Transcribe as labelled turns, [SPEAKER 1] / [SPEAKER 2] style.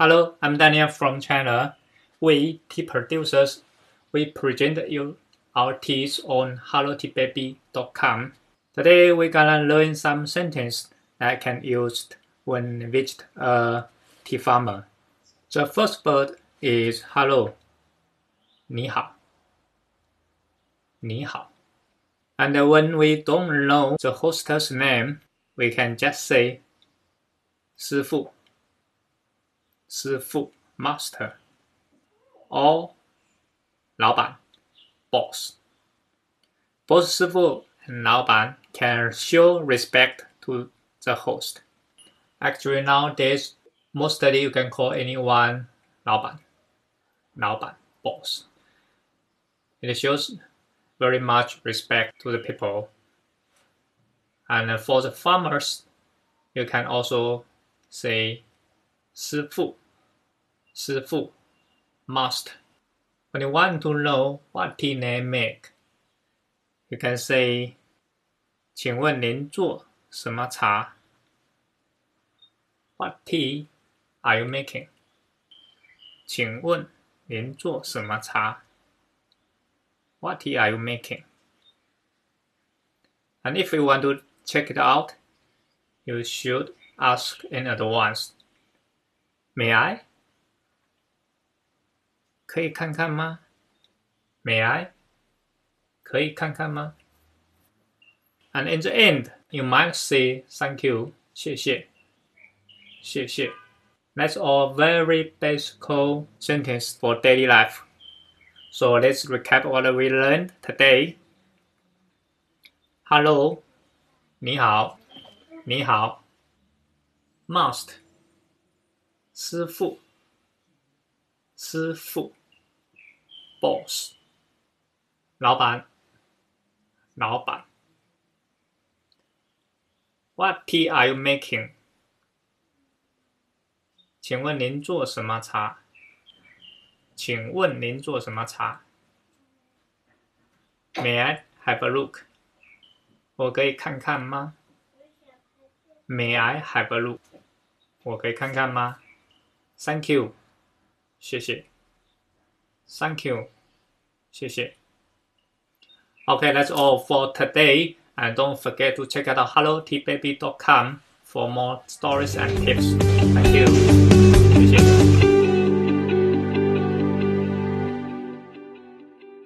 [SPEAKER 1] Hello, I'm Daniel from China. We, tea producers, we present you our teas on helloteababy.com. Today we're gonna learn some sentence that can used when visit a tea farmer. The first word is hello, 你好,你好. And when we don't know the host's name, we can just say 师傅 师傅 master or 老板 boss. Both 师傅 and 老板 can show respect to the host. Actually nowadays, mostly you can call anyone 老板老板 boss. It shows very much respect to the people. And for the farmers, you can also say 师傅师傅 must. When you want to know what tea name make, you can say 请问您做什么茶 What tea are you making? 请问您做什么茶 What tea are you making? And if you want to check it out, you should ask in advance. May I? 可以看看吗？May I? 可以看看吗？And in the end, you might say thank you, 谢谢，谢谢。That's all very basic sentence for daily life. So let's recap what we learned today. Hello, 你好，你好。Must, 师傅，师傅。Boss, 老板，老板。What tea are you making? 请问您做什么茶？请问您做什么茶？May I have a look？我可以看看吗？May I have a look？我可以看看吗 ？Thank you，谢谢。Thank you，谢谢。Okay, that's all for today. And don't forget to check out helloteababy.com for more stories and tips. Thank you.